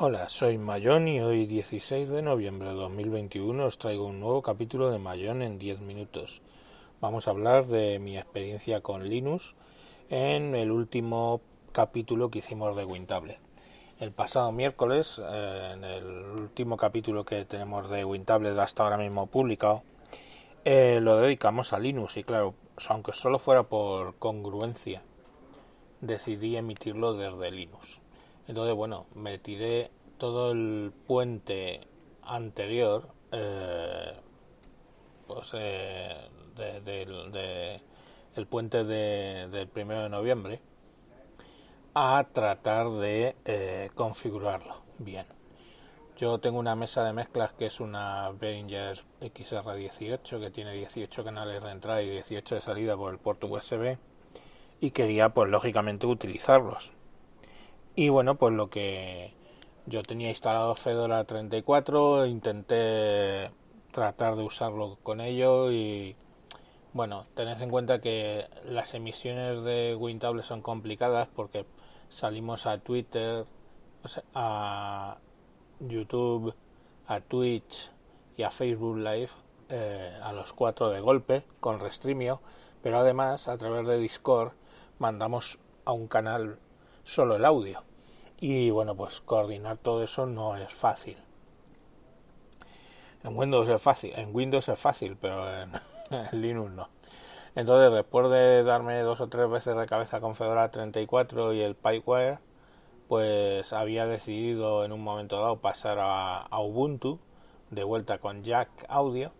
Hola, soy Mayón y hoy 16 de noviembre de 2021 os traigo un nuevo capítulo de Mayón en 10 minutos. Vamos a hablar de mi experiencia con Linux en el último capítulo que hicimos de WinTablet. El pasado miércoles, eh, en el último capítulo que tenemos de WinTablet hasta ahora mismo publicado, eh, lo dedicamos a Linux y claro, aunque solo fuera por congruencia, decidí emitirlo desde Linux. Entonces, bueno, me tiré todo el puente anterior, eh, pues eh, el puente del primero de noviembre, a tratar de eh, configurarlo bien. Yo tengo una mesa de mezclas que es una Behringer XR18 que tiene 18 canales de entrada y 18 de salida por el puerto USB y quería pues lógicamente utilizarlos y bueno, pues lo que yo tenía instalado Fedora 34, intenté tratar de usarlo con ello y bueno, tened en cuenta que las emisiones de WinTable son complicadas porque salimos a Twitter, a YouTube, a Twitch y a Facebook Live eh, a los cuatro de golpe con Restreamio, pero además a través de Discord mandamos a un canal solo el audio. Y bueno, pues coordinar todo eso no es fácil. En Windows es fácil, en Windows es fácil, pero en, Linux no. Entonces, después de darme dos o tres veces de cabeza con Fedora 34 y el Pipewire, pues había decidido en un momento dado pasar a, Ubuntu de vuelta con Jack Audio,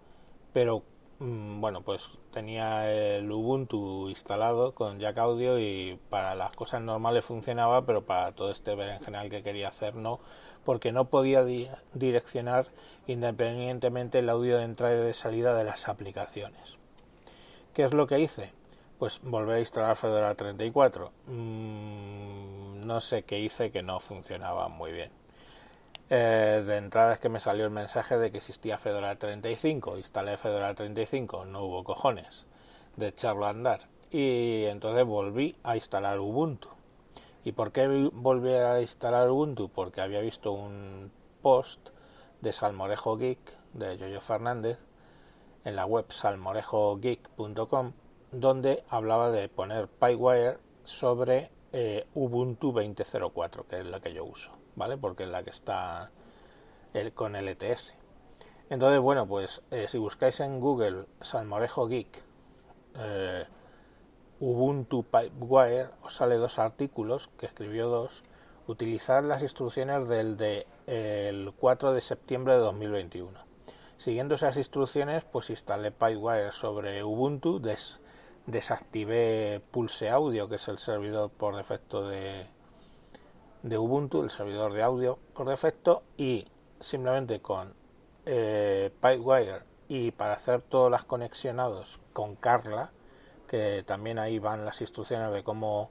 pero bueno, pues tenía el Ubuntu instalado con Jack Audio y para las cosas normales funcionaba, pero para todo este general que quería hacer no, porque no podía direccionar independientemente el audio de entrada y de salida de las aplicaciones. ¿Qué es lo que hice? Pues volver a instalar Fedora 34. Mm, no sé qué hice que no funcionaba muy bien. Eh, de entrada es que me salió el mensaje de que existía Fedora 35. Instalé Fedora 35, no hubo cojones de echarlo a andar. Y entonces volví a instalar Ubuntu. ¿Y por qué volví a instalar Ubuntu? Porque había visto un post de Salmorejo Geek, de Yoyo Fernández, en la web salmorejogeek.com, donde hablaba de poner PyWire sobre eh, Ubuntu 20.04, que es la que yo uso. ¿vale? Porque es la que está el, con el ETS. Entonces, bueno, pues eh, si buscáis en Google Salmorejo Geek eh, Ubuntu Pipewire, os sale dos artículos, que escribió dos, utilizar las instrucciones del de, el 4 de septiembre de 2021. Siguiendo esas instrucciones, pues instalé Pipewire sobre Ubuntu, desactivé Pulse Audio, que es el servidor por defecto de, de Ubuntu, el servidor de audio por defecto, y simplemente con eh, Pipewire y para hacer todas las conexionados con Carla, que también ahí van las instrucciones de cómo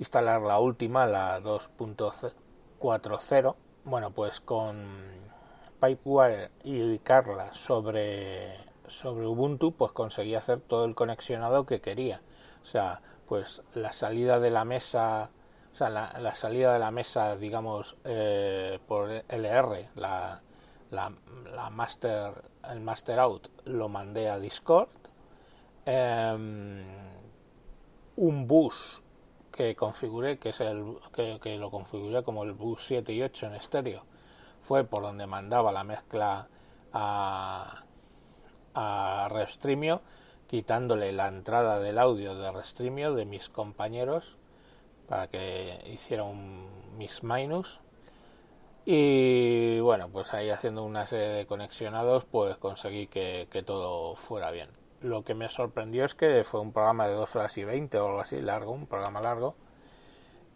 instalar la última, la 2.40. Bueno, pues con Pipewire y Carla sobre, sobre Ubuntu, pues conseguí hacer todo el conexionado que quería. O sea, pues la salida de la mesa o sea, la, salida de la mesa, digamos, eh, por LR, la, la, master, el master out, lo mandé a Discord. Em, un bus que configuré, que es el que, lo configuré como el bus 7 y 8 en estéreo, fue por donde mandaba la mezcla a, a Restreamio, quitándole la entrada del audio de Restreamio de mis compañeros para que hiciera un mix minus. Y bueno pues ahí haciendo una serie de conexionados pues conseguí que, todo fuera bien. Lo que me sorprendió es que fue un programa de 2 horas y 20 o algo así largo un programa largo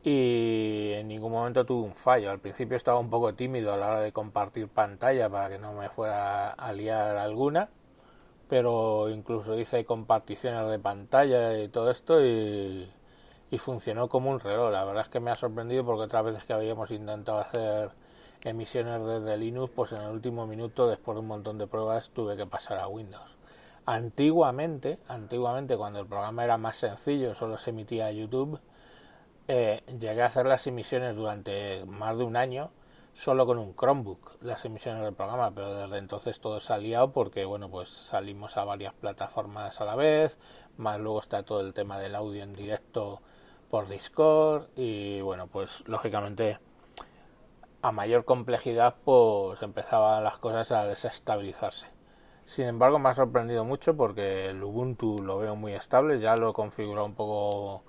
y en ningún momento tuve un fallo. Al principio estaba un poco tímido a la hora de compartir pantalla para que no me fuera a liar alguna pero incluso hice comparticiones de pantalla y todo esto y y funcionó como un reloj. La verdad es que me ha sorprendido porque otras veces que habíamos intentado hacer emisiones desde Linux, pues en el último minuto, después de un montón de pruebas, tuve que pasar a Windows. Antiguamente, antiguamente cuando el programa era más sencillo, solo se emitía a YouTube, eh, llegué a hacer las emisiones durante más de un año solo con un Chromebook las emisiones del programa, pero desde entonces todo se ha liado porque bueno pues salimos a varias plataformas a la vez, más luego está todo el tema del audio en directo por Discord y bueno pues lógicamente a mayor complejidad pues empezaban las cosas a desestabilizarse. Sin embargo me ha sorprendido mucho porque el Ubuntu lo veo muy estable, ya lo he configurado un poco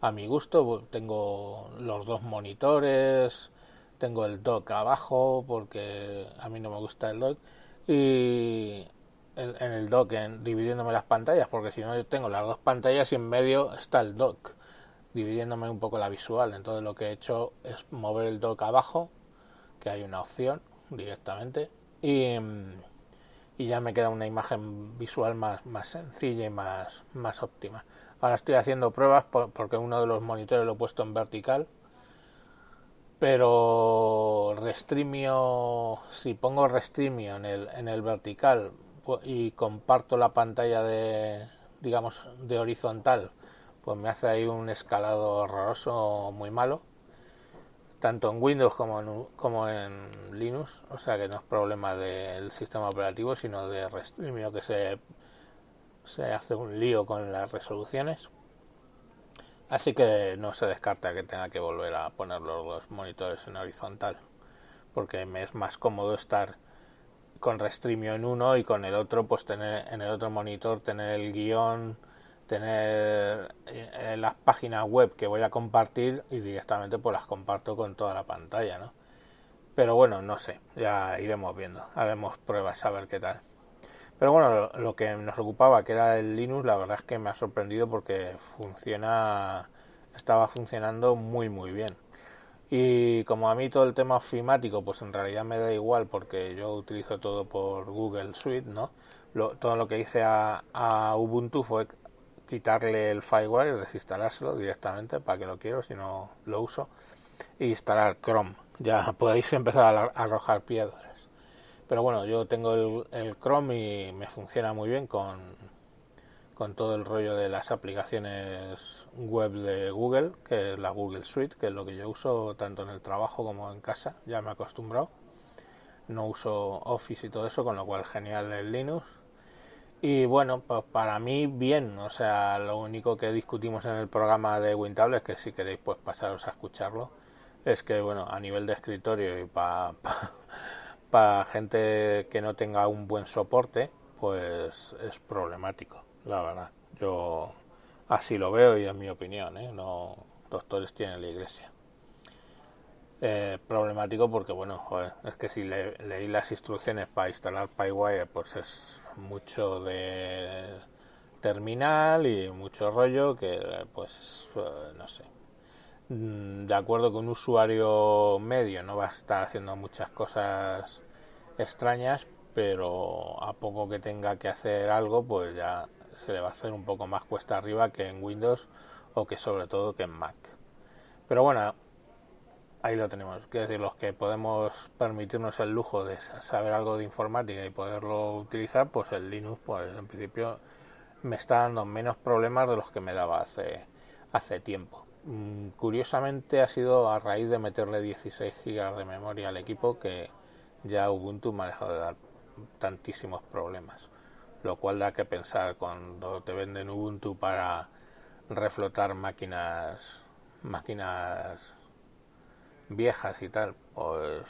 a mi gusto. Tengo los dos monitores, tengo el dock abajo porque a mí no me gusta el dock y en, el dock en, dividiéndome las pantallas porque si no yo tengo las dos pantallas y en medio está el dock dividiéndome un poco la visual. Entonces lo que he hecho es mover el dock abajo, que hay una opción directamente y, y ya me queda una imagen visual más, más sencilla y más, más óptima. Ahora estoy haciendo pruebas porque uno de los monitores lo he puesto en vertical. Pero restreamio, si pongo restreamio en el, en el vertical y comparto la pantalla de, digamos, de horizontal, pues me hace ahí un escalado horroroso muy malo. Tanto en Windows como en, como en Linux. O sea que no es problema del sistema operativo, sino de restreamio que se se hace un lío con las resoluciones. Así que no se descarta que tenga que volver a poner los monitores en horizontal, porque me es más cómodo estar con Restreamio en uno y con el otro, pues tener en el otro monitor tener el guion, tener eh, las páginas web que voy a compartir y directamente pues las comparto con toda la pantalla, ¿no? Pero bueno, no sé, ya iremos viendo, haremos pruebas a ver qué tal. Pero bueno, lo, que nos ocupaba, que era el Linux, la verdad es que me ha sorprendido porque funciona, estaba funcionando muy muy bien. Y como a mí todo el tema ofimático, pues en realidad me da igual porque yo utilizo todo por Google Suite, ¿no? todo lo que hice a, a, Ubuntu fue quitarle el firewire, desinstalárselo directamente para que lo quiero, si no lo uso, e instalar Chrome. Ya podéis empezar a arrojar piedras. Pero bueno, yo tengo el, Chrome y me funciona muy bien con, con todo el rollo de las aplicaciones web de Google, que es la Google Suite, que es lo que yo uso tanto en el trabajo como en casa, ya me he acostumbrado. No uso Office y todo eso, con lo cual genial el Linux. Y bueno, pues para mí bien, o sea, lo único que discutimos en el programa de WinTable, que si queréis pues pasaros a escucharlo, es que bueno, a nivel de escritorio y para para gente que no tenga un buen soporte, pues es problemático, la verdad. Yo así lo veo y es mi opinión, ¿eh? No doctores tienen la iglesia. Eh, problemático porque, bueno, es que si le, leí las instrucciones para instalar PyWire, pues es mucho de terminal y mucho rollo que, pues, no sé. Mm, de acuerdo con un usuario medio no va a estar haciendo muchas cosas extrañas, pero a poco que tenga que hacer algo, pues ya se le va a hacer un poco más cuesta arriba que en Windows o que sobre todo que en Mac. Pero bueno, ahí lo tenemos. Quiero decir, los que podemos permitirnos el lujo de saber algo de informática y poderlo utilizar, pues el Linux, pues en principio me está dando menos problemas de los que me daba hace, hace tiempo. Mm, curiosamente ha sido a raíz de meterle 16 GB de memoria al equipo que ya Ubuntu me ha dejado de dar tantísimos problemas. Lo cual da que pensar cuando te venden Ubuntu para reflotar máquinas máquinas viejas y tal, pues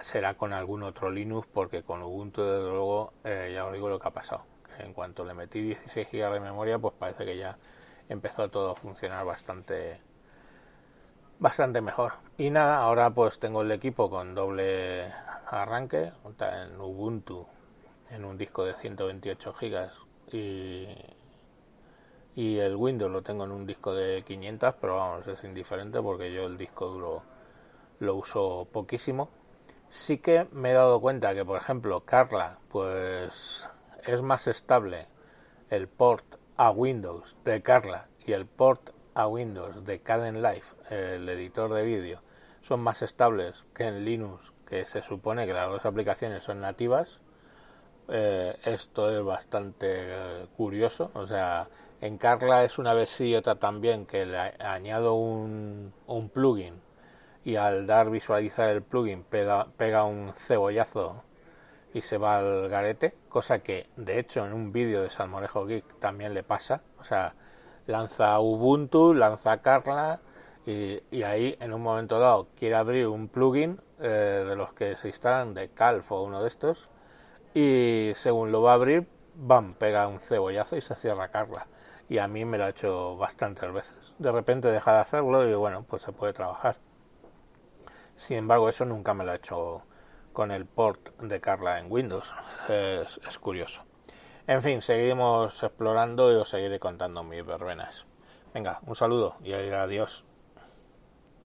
será con algún otro Linux porque con Ubuntu desde luego eh, ya os digo lo que ha pasado. En cuanto le metí 16 GB de memoria pues parece que ya empezó todo a funcionar bastante bastante mejor. Y nada, ahora pues tengo el equipo con doble arranque, en Ubuntu, en un disco de 128 gigas y, y el Windows lo tengo en un disco de 500, pero vamos, es indiferente porque yo el disco duro lo uso poquísimo. Sí que me he dado cuenta que, por ejemplo, Carla, pues es más estable el port a Windows de Carla y el port a Windows de Caden Life, el editor de vídeo, son más estables que en Linux, que se supone que las dos aplicaciones son nativas. Eh, esto es bastante eh, curioso, o sea, En Carla es una vez sí y otra también que le añado un, un plugin y al dar visualizar el plugin pega, pega un cebollazo y se va al garete, cosa que de hecho en un vídeo de Salmorejo Geek también le pasa, o sea, lanza Ubuntu, lanza Carla y, ahí en un momento dado quiere abrir un plugin eh, de los que se instalan de Calf o uno de estos y según lo va a abrir, bam, pega un cebollazo y se cierra Carla. Y a mí me lo ha hecho bastantes veces. De repente deja de hacerlo y bueno, pues se puede trabajar. Sin embargo, eso nunca me lo ha hecho con el port de Carla en Windows. Es, curioso. En fin, seguiremos explorando y os seguiré contando mis verbenas. Venga, un saludo y adiós.